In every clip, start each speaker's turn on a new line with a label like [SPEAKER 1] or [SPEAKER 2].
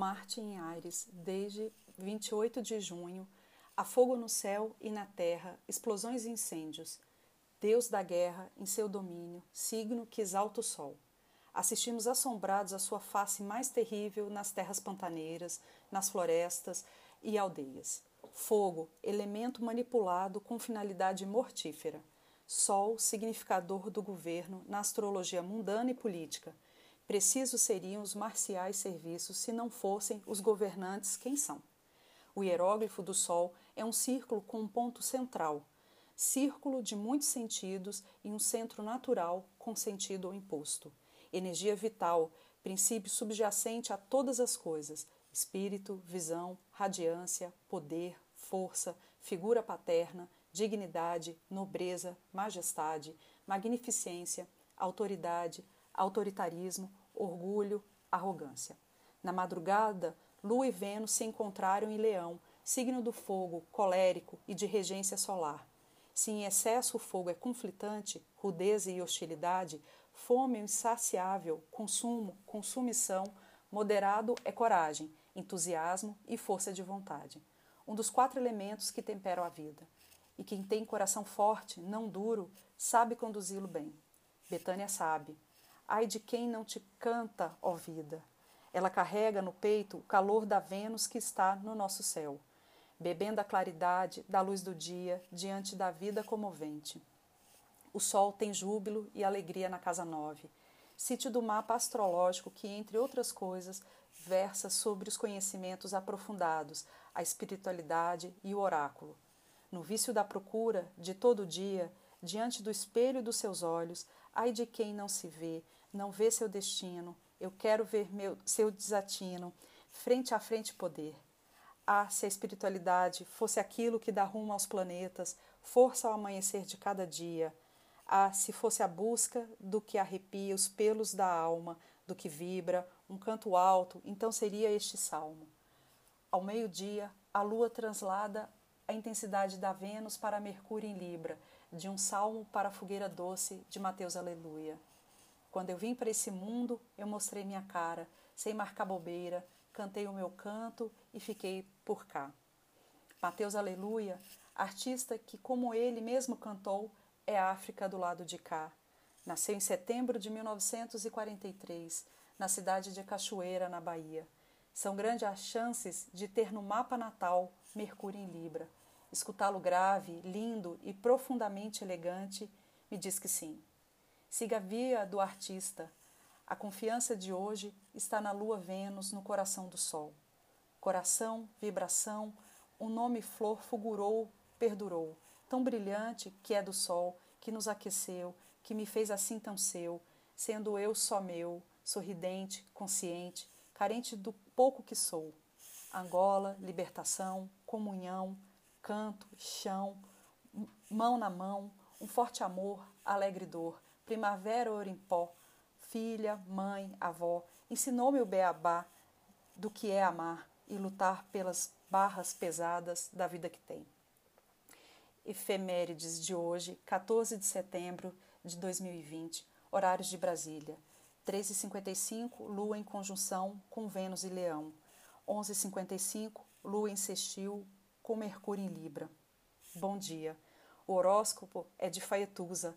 [SPEAKER 1] Marte em Ares, desde 28 de junho, há fogo no céu e na terra, explosões e incêndios. Deus da guerra em seu domínio, signo que exalta o sol. Assistimos assombrados a sua face mais terrível nas terras pantaneiras, nas florestas e aldeias. Fogo, elemento manipulado com finalidade mortífera. Sol, significador do governo na astrologia mundana e política. Precisos seriam os marciais serviços se não fossem os governantes quem são. O hieróglifo do Sol é um círculo com um ponto central, círculo de muitos sentidos e um centro natural com sentido imposto. Energia vital, princípio subjacente a todas as coisas, espírito, visão, radiância, poder, força, figura paterna, dignidade, nobreza, majestade, magnificência, autoridade, autoritarismo, orgulho, arrogância. Na madrugada, Lua e Vênus se encontraram em Leão, signo do fogo, colérico e de regência solar. Se em excesso o fogo é conflitante, rudeza e hostilidade, fome é insaciável, consumo, consumição, moderado é coragem, entusiasmo e força de vontade. Um dos quatro elementos que temperam a vida. E quem tem coração forte, não duro, sabe conduzi-lo bem. Betânia sabe. Ai de quem não te canta, ó vida. Ela carrega no peito o calor da Vênus que está no nosso céu, bebendo a claridade da luz do dia diante da vida comovente. O sol tem júbilo e alegria na casa nove, sítio do mapa astrológico que, entre outras coisas, versa sobre os conhecimentos aprofundados, a espiritualidade e o oráculo. No vício da procura, de todo dia, diante do espelho dos seus olhos, ai de quem não se vê, não vê seu destino, eu quero ver meu, seu desatino, frente a frente poder. Ah, se a espiritualidade fosse aquilo que dá rumo aos planetas, força ao amanhecer de cada dia. Ah, se fosse a busca do que arrepia os pelos da alma, do que vibra, um canto alto, então seria este salmo. Ao meio-dia, a lua translada a intensidade da Vênus para Mercúrio em Libra, de um salmo para a fogueira doce de Mateus Aleluia. Quando eu vim para esse mundo, eu mostrei minha cara, sem marcar bobeira, cantei o meu canto e fiquei por cá. Mateus Aleluia, artista que, como ele mesmo cantou, é África do lado de cá. Nasceu em setembro de 1943, na cidade de Cachoeira, na Bahia. São grandes as chances de ter no mapa natal Mercúrio em Libra. Escutá-lo grave, lindo e profundamente elegante me diz que sim. Siga a via do artista. A confiança de hoje está na lua Vênus no coração do sol. Coração, vibração, um nome flor fulgurou, perdurou, tão brilhante que é do sol, que nos aqueceu, que me fez assim tão seu, sendo eu só meu, sorridente, consciente, carente do pouco que sou. Angola, libertação, comunhão, canto, chão, mão na mão, um forte amor, alegre dor, Primavera Orimpó, filha, mãe, avó, ensinou-me o beabá do que é amar e lutar pelas barras pesadas da vida que tem. Efemérides de hoje, 14 de setembro de 2020, horários de Brasília. 13h55, Lua em conjunção com Vênus e Leão. 11h55, Lua em sextil com Mercúrio em Libra. Bom dia. O horóscopo é de Faetusa,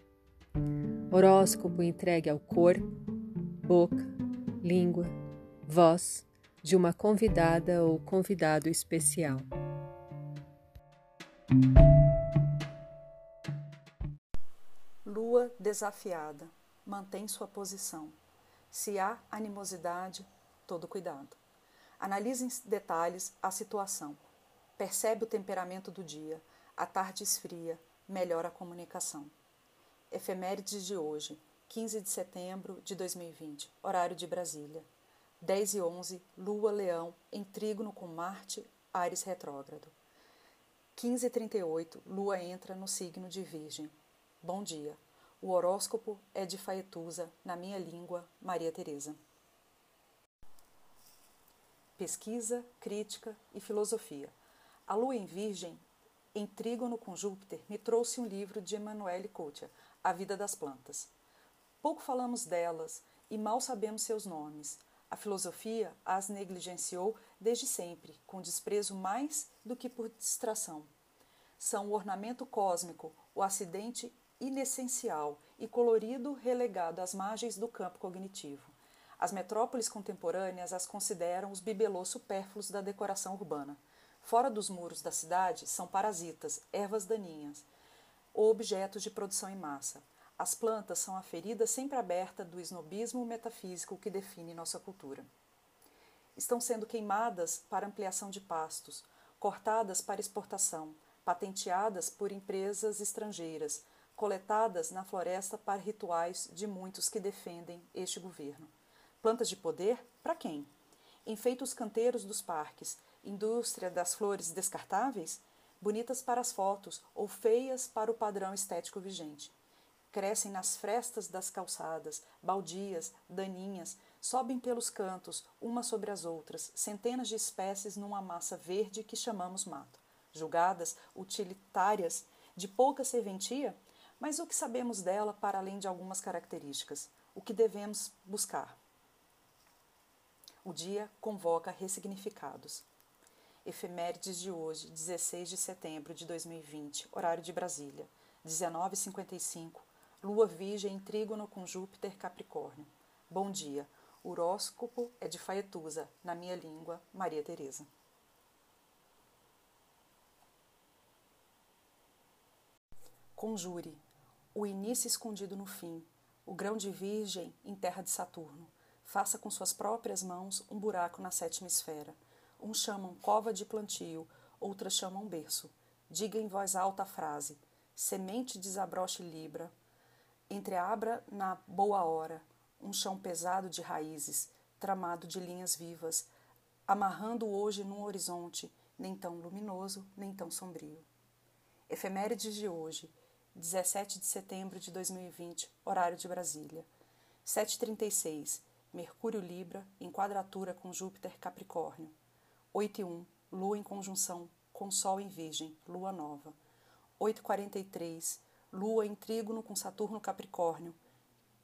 [SPEAKER 2] Horóscopo entregue ao cor, boca, língua, voz de uma convidada ou convidado especial.
[SPEAKER 1] Lua desafiada, mantém sua posição. Se há animosidade, todo cuidado. Analise em detalhes a situação. Percebe o temperamento do dia. A tarde esfria, melhora a comunicação. Efemérides de hoje, 15 de setembro de 2020, horário de Brasília. 10 e 11, Lua Leão em trígono com Marte, Ares retrógrado. 15 e 38, Lua entra no signo de Virgem. Bom dia. O horóscopo é de Faetusa, na minha língua, Maria Teresa. Pesquisa, crítica e filosofia. A Lua em Virgem, em trígono com Júpiter, me trouxe um livro de Emanuele Coutia, A Vida das Plantas. Pouco falamos delas e mal sabemos seus nomes. A filosofia as negligenciou desde sempre, com desprezo mais do que por distração. São o ornamento cósmico, o acidente inessencial e colorido relegado às margens do campo cognitivo. As metrópoles contemporâneas as consideram os bibelôs supérfluos da decoração urbana. Fora dos muros da cidade são parasitas, ervas daninhas ou objetos de produção em massa. As plantas são a ferida sempre aberta do snobismo metafísico que define nossa cultura. Estão sendo queimadas para ampliação de pastos, cortadas para exportação, patenteadas por empresas estrangeiras, coletadas na floresta para rituais de muitos que defendem este governo. Plantas de poder? Para quem? Enfeita os canteiros dos parques, indústria das flores descartáveis? Bonitas para as fotos ou feias para o padrão estético vigente. Crescem nas frestas das calçadas, baldias, daninhas, sobem pelos cantos, umas sobre as outras, centenas de espécies numa massa verde que chamamos mato. Julgadas utilitárias, de pouca serventia, mas o que sabemos dela para além de algumas características? O que devemos buscar? O dia convoca ressignificados. Efemérides de hoje, 16 de setembro de 2020, horário de Brasília, 19h55, Lua Virgem em trígono com Júpiter Capricórnio. Bom dia. O horóscopo é de Faetusa, na minha língua, Maria Teresa. Conjure o início escondido no fim, o grão de virgem em terra de Saturno. Faça com suas próprias mãos um buraco na sétima esfera. Uns chamam cova de plantio, outras chamam berço. Diga em voz alta a frase: semente desabroche libra. Entreabra na boa hora um chão pesado de raízes, tramado de linhas vivas, amarrando hoje num horizonte nem tão luminoso, nem tão sombrio. Efemérides de hoje, 17 de setembro de 2020, horário de Brasília. 7h36, Mercúrio Libra, em quadratura com Júpiter Capricórnio. 8 e 1, Lua em conjunção com Sol em Virgem, Lua Nova. 8h43, Lua em trígono com Saturno Capricórnio.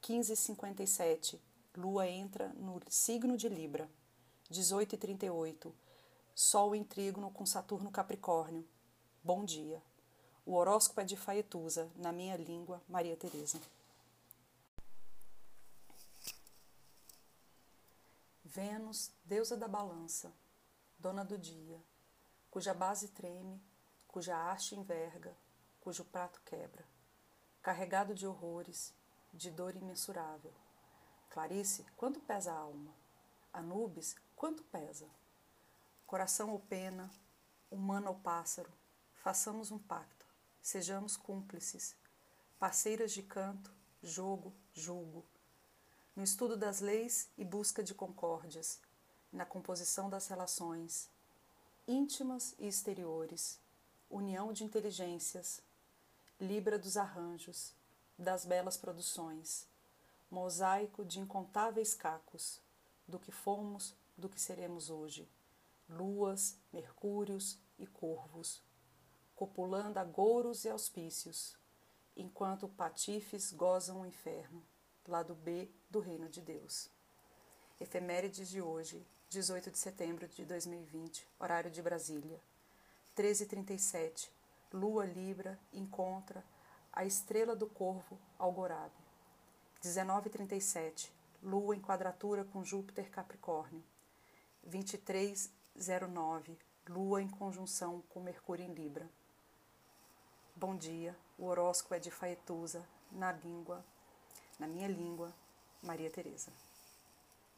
[SPEAKER 1] 15h57, Lua entra no signo de Libra. 18h38, Sol em trígono com Saturno Capricórnio. Bom dia. O horóscopo é de Faetusa, na minha língua, Maria Teresa. Vênus, deusa da balança, dona do dia, cuja base treme, cuja haste enverga, cujo prato quebra, carregado de horrores, de dor imensurável. Clarice, quanto pesa a alma? Anubis, quanto pesa? Coração ou pena, humano ou pássaro, façamos um pacto Sejamos cúmplices, parceiras de canto, jogo, julgo, no estudo das leis e busca de concórdias, na composição das relações, íntimas e exteriores, união de inteligências, libra dos arranjos, das belas produções, mosaico de incontáveis cacos, do que fomos, do que seremos hoje, luas, mercúrios e corvos copulando agouros e auspícios, enquanto patifes gozam o inferno, lado B do reino de Deus. Efemérides de hoje, 18 de setembro de 2020, horário de Brasília. 13h37, Lua Libra encontra a estrela do corvo Algorabe. 19h37, Lua em quadratura com Júpiter Capricórnio. 23h09, Lua em conjunção com Mercúrio em Libra. Bom dia, o horóscopo é de Faetusa, na língua, na minha língua, Maria Teresa.